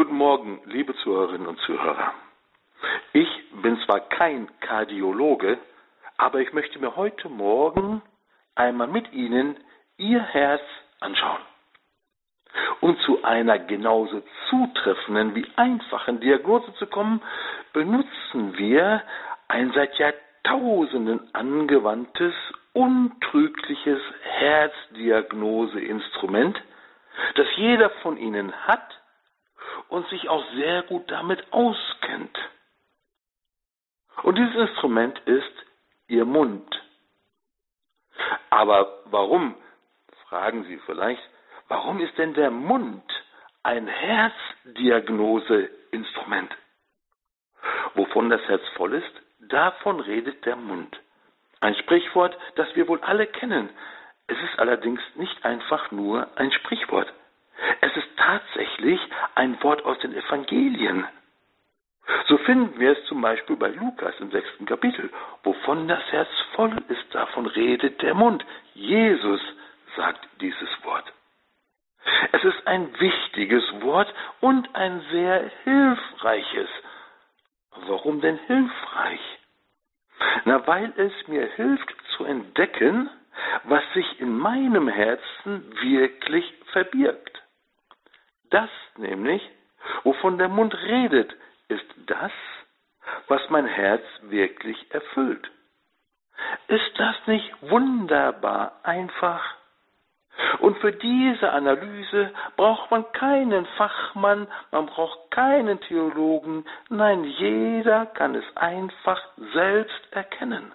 Guten Morgen, liebe Zuhörerinnen und Zuhörer. Ich bin zwar kein Kardiologe, aber ich möchte mir heute Morgen einmal mit Ihnen Ihr Herz anschauen. Um zu einer genauso zutreffenden wie einfachen Diagnose zu kommen, benutzen wir ein seit Jahrtausenden angewandtes, untrügliches Herzdiagnoseinstrument, das jeder von Ihnen hat und sich auch sehr gut damit auskennt. Und dieses Instrument ist Ihr Mund. Aber warum, fragen Sie vielleicht, warum ist denn der Mund ein Herzdiagnoseinstrument? Wovon das Herz voll ist, davon redet der Mund. Ein Sprichwort, das wir wohl alle kennen. Es ist allerdings nicht einfach nur ein Sprichwort. Es ist tatsächlich ein Wort aus den Evangelien. So finden wir es zum Beispiel bei Lukas im sechsten Kapitel. Wovon das Herz voll ist, davon redet der Mund. Jesus sagt dieses Wort. Es ist ein wichtiges Wort und ein sehr hilfreiches. Warum denn hilfreich? Na, weil es mir hilft zu entdecken, was sich in meinem Herzen wirklich verbirgt. Das nämlich, wovon der Mund redet, ist das, was mein Herz wirklich erfüllt. Ist das nicht wunderbar einfach? Und für diese Analyse braucht man keinen Fachmann, man braucht keinen Theologen, nein, jeder kann es einfach selbst erkennen.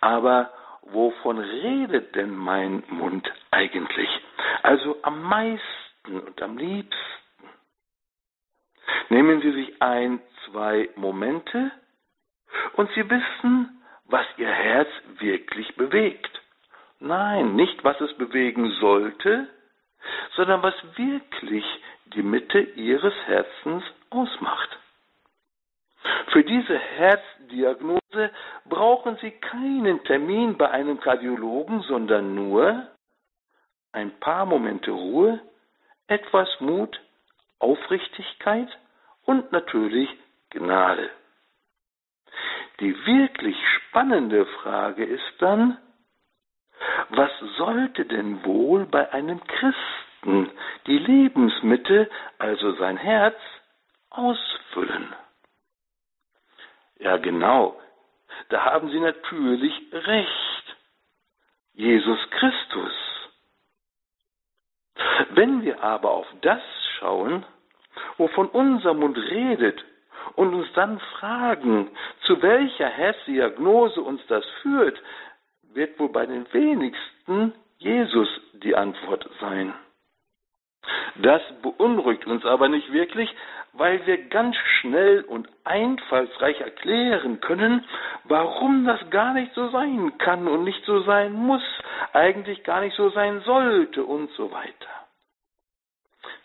Aber wovon redet denn mein Mund eigentlich? Also am meisten und am liebsten. Nehmen Sie sich ein, zwei Momente und Sie wissen, was Ihr Herz wirklich bewegt. Nein, nicht was es bewegen sollte, sondern was wirklich die Mitte Ihres Herzens ausmacht. Für diese Herzdiagnose brauchen Sie keinen Termin bei einem Kardiologen, sondern nur ein paar Momente Ruhe, etwas Mut, Aufrichtigkeit und natürlich Gnade. Die wirklich spannende Frage ist dann, was sollte denn wohl bei einem Christen die Lebensmitte, also sein Herz, ausfüllen? Ja, genau. Da haben Sie natürlich recht. Jesus Christus. Wenn wir aber auf das schauen, wovon unser Mund redet, und uns dann fragen, zu welcher Herzdiagnose uns das führt, wird wohl bei den wenigsten Jesus die Antwort sein. Das beunruhigt uns aber nicht wirklich, weil wir ganz schnell und einfallsreich erklären können, warum das gar nicht so sein kann und nicht so sein muss, eigentlich gar nicht so sein sollte und so weiter.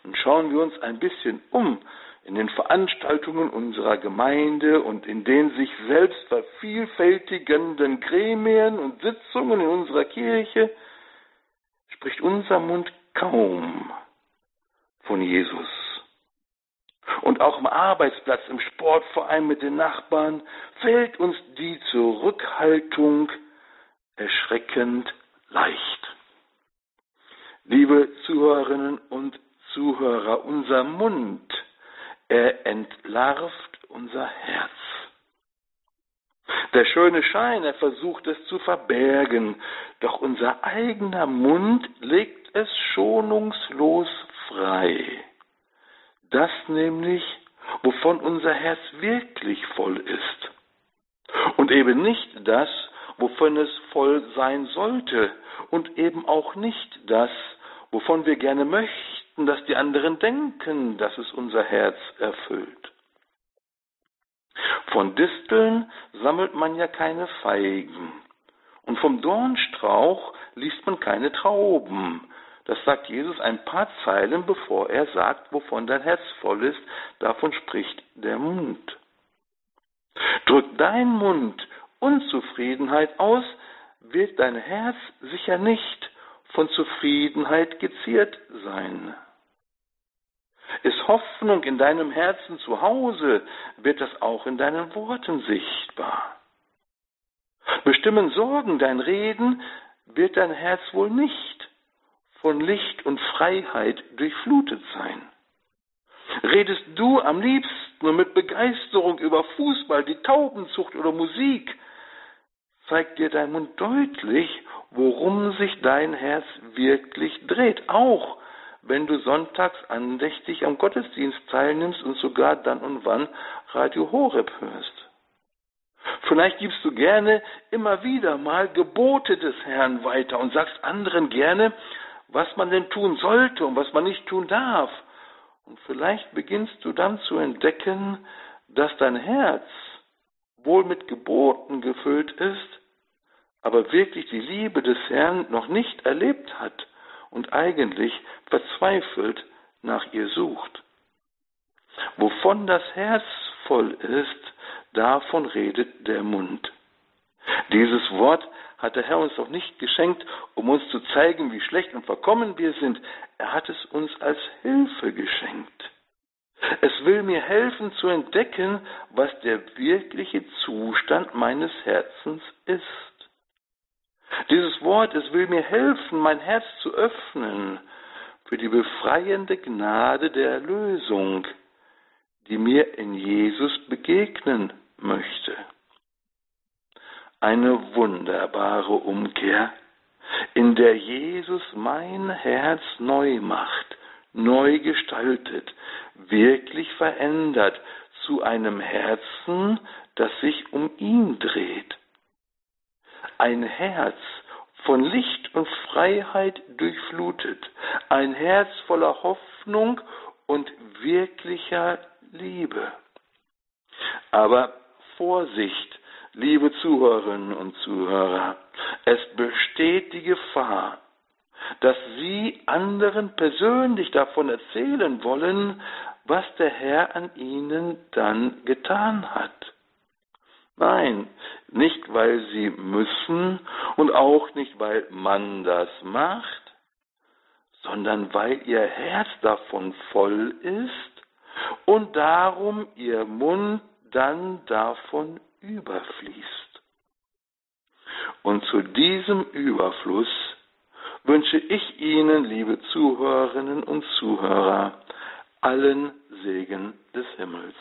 Nun schauen wir uns ein bisschen um in den Veranstaltungen unserer Gemeinde und in den sich selbst vervielfältigenden Gremien und Sitzungen in unserer Kirche spricht unser Mund kaum von Jesus. Und auch am Arbeitsplatz, im Sportverein mit den Nachbarn fällt uns die Zurückhaltung erschreckend leicht. Liebe Zuhörerinnen und Zuhörer, unser Mund er entlarvt unser Herz. Der schöne Schein, er versucht es zu verbergen, doch unser eigener Mund legt es schonungslos frei. Das nämlich, wovon unser Herz wirklich voll ist. Und eben nicht das, wovon es voll sein sollte, und eben auch nicht das, wovon wir gerne möchten möchten, dass die anderen denken, dass es unser Herz erfüllt. Von Disteln sammelt man ja keine Feigen. Und vom Dornstrauch liest man keine Trauben. Das sagt Jesus ein paar Zeilen, bevor er sagt, wovon dein Herz voll ist, davon spricht der Mund. Drückt dein Mund Unzufriedenheit aus, wird dein Herz sicher nicht von Zufriedenheit geziert sein. Ist Hoffnung in deinem Herzen zu Hause, wird das auch in deinen Worten sichtbar. Bestimmen Sorgen dein Reden, wird dein Herz wohl nicht von Licht und Freiheit durchflutet sein. Redest du am liebsten und mit Begeisterung über Fußball, die Taubenzucht oder Musik, zeigt dir dein Mund deutlich, worum sich dein Herz wirklich dreht, auch wenn du sonntags andächtig am Gottesdienst teilnimmst und sogar dann und wann Radio Horeb hörst. Vielleicht gibst du gerne immer wieder mal Gebote des Herrn weiter und sagst anderen gerne, was man denn tun sollte und was man nicht tun darf. Und vielleicht beginnst du dann zu entdecken, dass dein Herz wohl mit Geboten gefüllt ist, aber wirklich die Liebe des Herrn noch nicht erlebt hat und eigentlich verzweifelt nach ihr sucht. Wovon das Herz voll ist, davon redet der Mund. Dieses Wort hat der Herr uns doch nicht geschenkt, um uns zu zeigen, wie schlecht und verkommen wir sind. Er hat es uns als Hilfe geschenkt. Es will mir helfen zu entdecken, was der wirkliche Zustand meines Herzens ist. Dieses Wort, es will mir helfen, mein Herz zu öffnen für die befreiende Gnade der Erlösung, die mir in Jesus begegnen möchte. Eine wunderbare Umkehr, in der Jesus mein Herz neu macht, neu gestaltet, wirklich verändert zu einem Herzen, das sich um ihn dreht. Ein Herz von Licht und Freiheit durchflutet, ein Herz voller Hoffnung und wirklicher Liebe. Aber Vorsicht, liebe Zuhörerinnen und Zuhörer, es besteht die Gefahr, dass Sie anderen persönlich davon erzählen wollen, was der Herr an Ihnen dann getan hat. Nein, nicht weil Sie müssen und auch nicht weil man das macht, sondern weil Ihr Herz davon voll ist und darum Ihr Mund dann davon überfließt. Und zu diesem Überfluss wünsche ich Ihnen, liebe Zuhörerinnen und Zuhörer, allen Segen des Himmels.